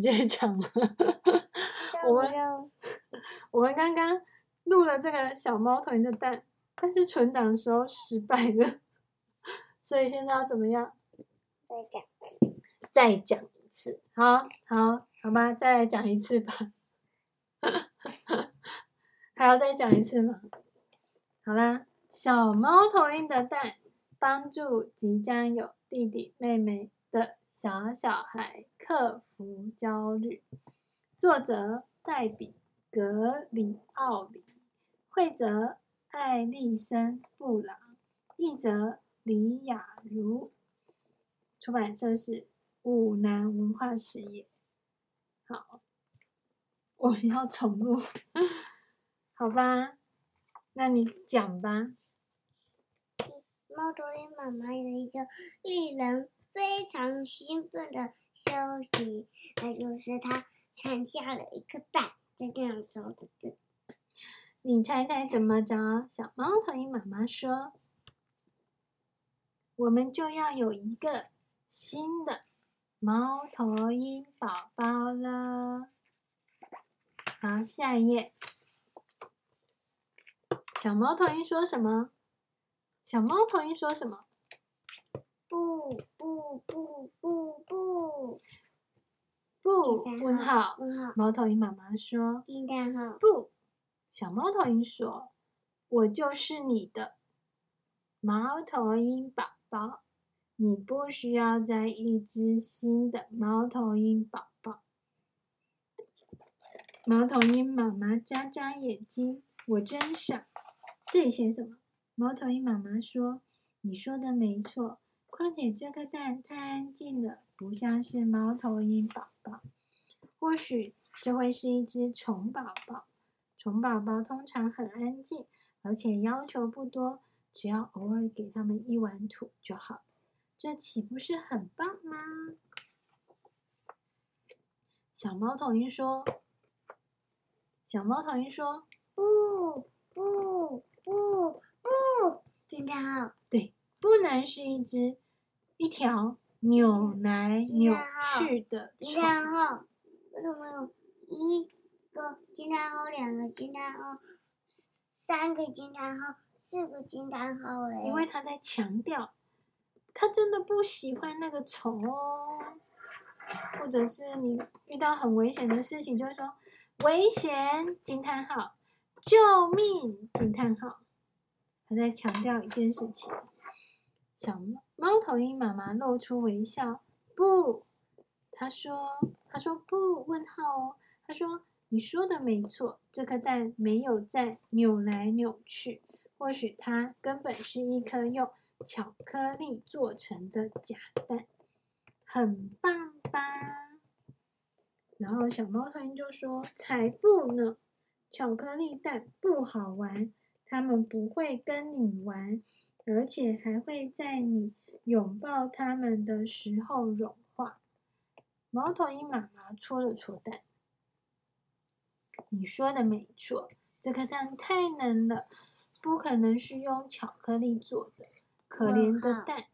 直接讲了。我们我们刚刚录了这个小猫头鹰的蛋，但是存档的时候失败了，所以现在要怎么样？再讲一次。再讲一次。好，好，好吧，再来讲一次吧。还要再讲一次吗？好啦，小猫头鹰的蛋，帮助即将有弟弟妹妹的小小孩克服焦虑。作者黛比·格里奥里，绘者艾丽森·布朗，译者李雅茹，出版社是五南文化事业。好，我要重录，好吧？那你讲吧。猫头鹰妈妈有一个令人非常兴奋的消息，那就是它产下了一颗蛋。在这样说的字，你猜猜怎么着？小猫头鹰妈妈说：“我们就要有一个新的猫头鹰宝宝了。”好，下一页。小猫头鹰说什么？小猫头鹰说什么？不不不不不不！问号问号。猫头鹰妈妈说：“惊叹号。”不。小猫头鹰说：“我就是你的猫头鹰宝宝，你不需要再一只新的猫头鹰宝宝。”猫头鹰妈妈眨眨眼睛，我真傻。这里写什么？猫头鹰妈妈说：“你说的没错，况且这个蛋太安静了，不像是猫头鹰宝宝。或许这会是一只虫宝宝。虫宝宝通常很安静，而且要求不多，只要偶尔给他们一碗土就好。这岂不是很棒吗？”小猫头鹰说：“小猫头鹰说，不不。”不不，惊叹号！对，不能是一只一条扭来扭去的虫。惊叹号！为什么有一个惊叹号，两个惊叹号，三个惊叹号，四个惊叹号嘞？因为他在强调，他真的不喜欢那个虫哦。或者是你遇到很危险的事情，就会说危险惊叹号。救命！惊叹号！他在强调一件事情。小猫头鹰妈妈露出微笑。不，他说：“他说不。”问号哦。他说：“你说的没错，这颗蛋没有在扭来扭去。或许它根本是一颗用巧克力做成的假蛋，很棒吧？”然后小猫头鹰就说：“才不呢！”巧克力蛋不好玩，他们不会跟你玩，而且还会在你拥抱他们的时候融化。猫头鹰妈妈搓了搓蛋，你说的没错，这颗蛋太嫩了，不可能是用巧克力做的。可怜的蛋，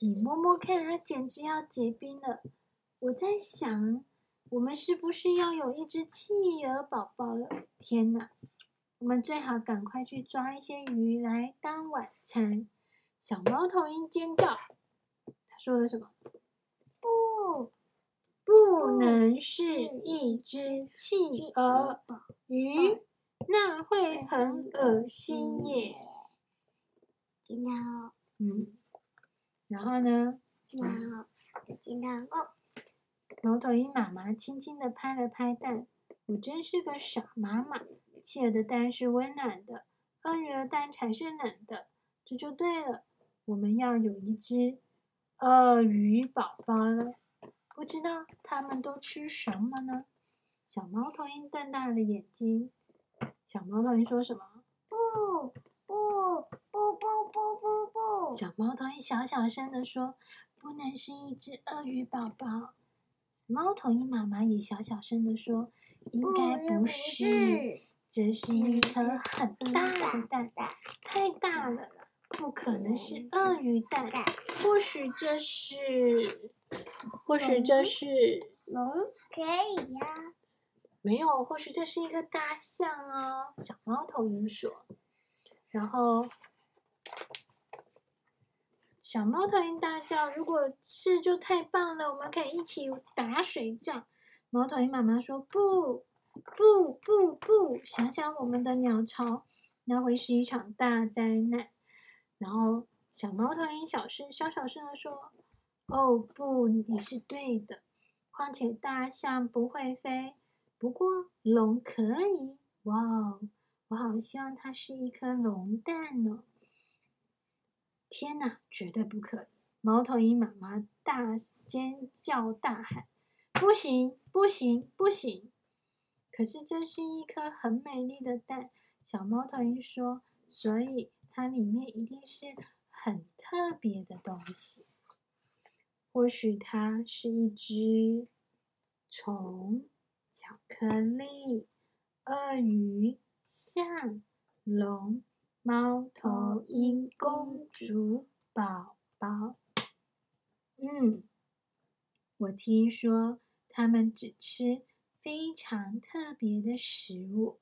你摸摸看，它简直要结冰了。我在想。我们是不是要有一只企鹅宝宝了？天哪！我们最好赶快去抓一些鱼来当晚餐。小猫头鹰尖叫，他说了什么？不，不能是一只企鹅鱼，那会很恶心耶。惊叹号，嗯，然后呢？惊叹号，惊叹号。猫头鹰妈妈轻轻的拍了拍蛋，我真是个傻妈妈。企鹅的蛋是温暖的，鳄鱼的蛋才是冷的，这就对了。我们要有一只鳄鱼宝宝了，不知道它们都吃什么呢？小猫头鹰瞪大了眼睛。小猫头鹰说什么？不不不不不不不！小猫头鹰小小声的说：“不能是一只鳄鱼宝宝。”猫头鹰妈妈也小小声的说：“应该不是，这是一颗很大的蛋，太大了，不可能是鳄鱼蛋。或许这是，或许这是龙可以呀、啊。没有，或许这是一个大象哦。小猫头鹰说。然后，小猫头鹰大叫：“如果是就太棒了，我们可以一起打水仗。”猫头鹰妈妈说：“不，不，不，不！想想我们的鸟巢，那会是一场大灾难。”然后，小猫头鹰小声、小小声的说：“哦，不，你是对的。况且大象不会飞。”不过龙可以，哇哦！我好希望它是一颗龙蛋哦！天哪，绝对不可以！猫头鹰妈妈大尖叫大喊：“不行，不行，不行！”可是这是一颗很美丽的蛋，小猫头鹰说：“所以它里面一定是很特别的东西，或许它是一只虫。”巧克力、鳄鱼、象、龙、猫头鹰、公主、宝宝。嗯，我听说他们只吃非常特别的食物，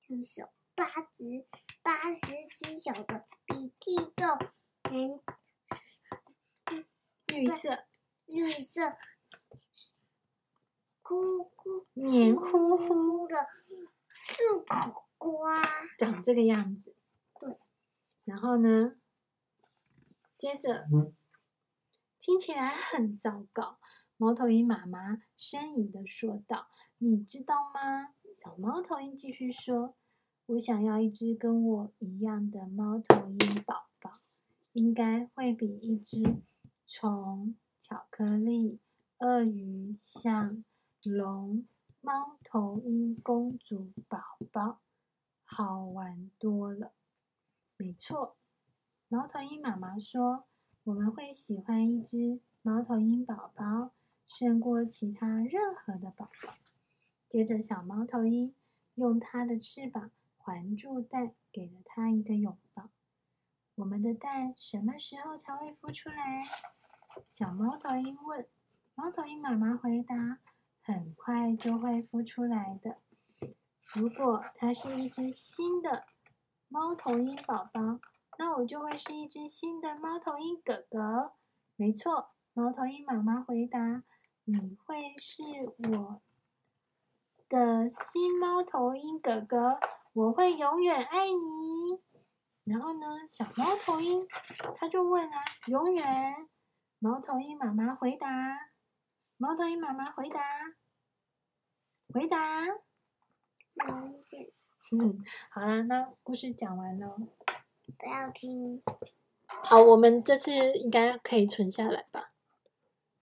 就是八只、八十只小的鼻涕豆，嗯，绿色，绿色。咕咕，黏糊糊的漱口瓜，长这个样子。对，然后呢？接着，听起来很糟糕。猫头鹰妈妈呻吟的说道：“你知道吗？”小猫头鹰继续说：“我想要一只跟我一样的猫头鹰宝宝，应该会比一只虫、巧克力、鳄鱼像。”龙、猫头鹰、公主、宝宝，好玩多了。没错，猫头鹰妈妈说：“我们会喜欢一只猫头鹰宝宝，胜过其他任何的宝宝。”接着，小猫头鹰用它的翅膀环住蛋，给了它一个拥抱。我们的蛋什么时候才会孵出来？小猫头鹰问。猫头鹰妈妈回答。很快就会孵出来的。如果它是一只新的猫头鹰宝宝，那我就会是一只新的猫头鹰哥哥。没错，猫头鹰妈妈回答：“你会是我的新猫头鹰哥哥，我会永远爱你。”然后呢，小猫头鹰他就问啊：“永远？”猫头鹰妈妈回答。猫头鹰妈妈回答：“回答。”嗯，好啦，那故事讲完了。不要听。好，我们这次应该可以存下来吧。